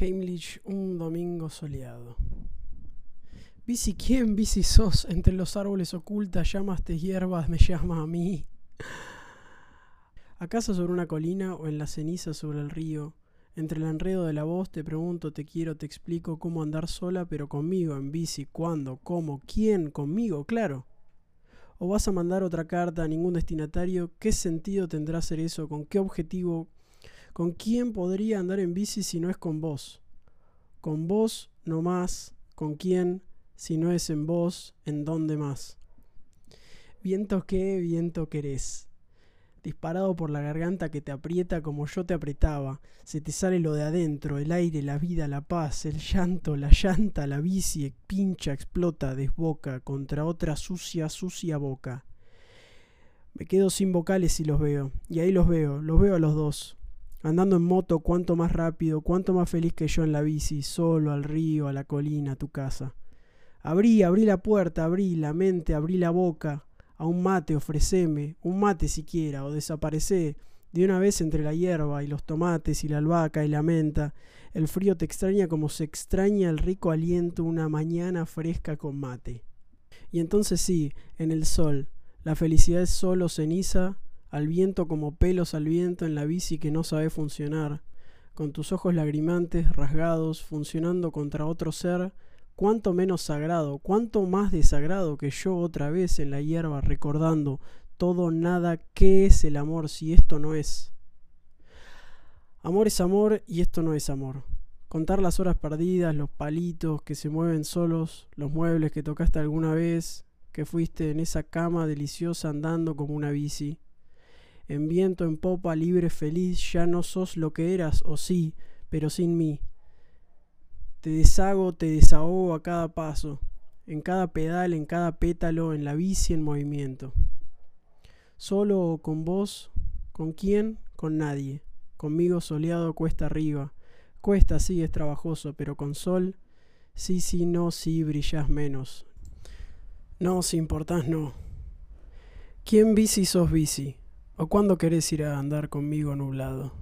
Heimlich, un domingo soleado. Bici, ¿quién bici sos? Entre los árboles ocultas, llamas de hierbas, me llama a mí. ¿Acaso sobre una colina o en la ceniza sobre el río? Entre el enredo de la voz te pregunto, te quiero, te explico cómo andar sola, pero conmigo, en bici, cuándo, cómo, quién, conmigo, claro. ¿O vas a mandar otra carta a ningún destinatario? ¿Qué sentido tendrá hacer eso? ¿Con qué objetivo? ¿Con quién podría andar en bici si no es con vos? Con vos no más. ¿Con quién? Si no es en vos, ¿en dónde más? Viento qué, viento querés. Disparado por la garganta que te aprieta como yo te apretaba. Se te sale lo de adentro, el aire, la vida, la paz, el llanto, la llanta, la bici, pincha, explota, desboca contra otra sucia, sucia boca. Me quedo sin vocales y los veo. Y ahí los veo, los veo a los dos. Andando en moto, cuánto más rápido, cuánto más feliz que yo en la bici, solo al río, a la colina, a tu casa. Abrí, abrí la puerta, abrí la mente, abrí la boca. A un mate ofreceme, un mate siquiera, o desaparecé de una vez entre la hierba y los tomates y la albahaca y la menta. El frío te extraña como se extraña el rico aliento una mañana fresca con mate. Y entonces sí, en el sol, la felicidad es solo ceniza, al viento como pelos al viento en la bici que no sabe funcionar, con tus ojos lagrimantes, rasgados, funcionando contra otro ser, cuánto menos sagrado, cuánto más desagrado que yo otra vez en la hierba recordando todo, nada, ¿qué es el amor si esto no es? Amor es amor y esto no es amor. Contar las horas perdidas, los palitos que se mueven solos, los muebles que tocaste alguna vez, que fuiste en esa cama deliciosa andando como una bici en viento, en popa, libre, feliz, ya no sos lo que eras, o sí, pero sin mí. Te deshago, te desahogo a cada paso, en cada pedal, en cada pétalo, en la bici en movimiento. Solo o con vos, ¿con quién? Con nadie. Conmigo soleado cuesta arriba. Cuesta, sí, es trabajoso, pero con sol, sí, sí, no, sí, brillas menos. No, si importás, no. ¿Quién bici sos bici? ¿O cuándo querés ir a andar conmigo nublado?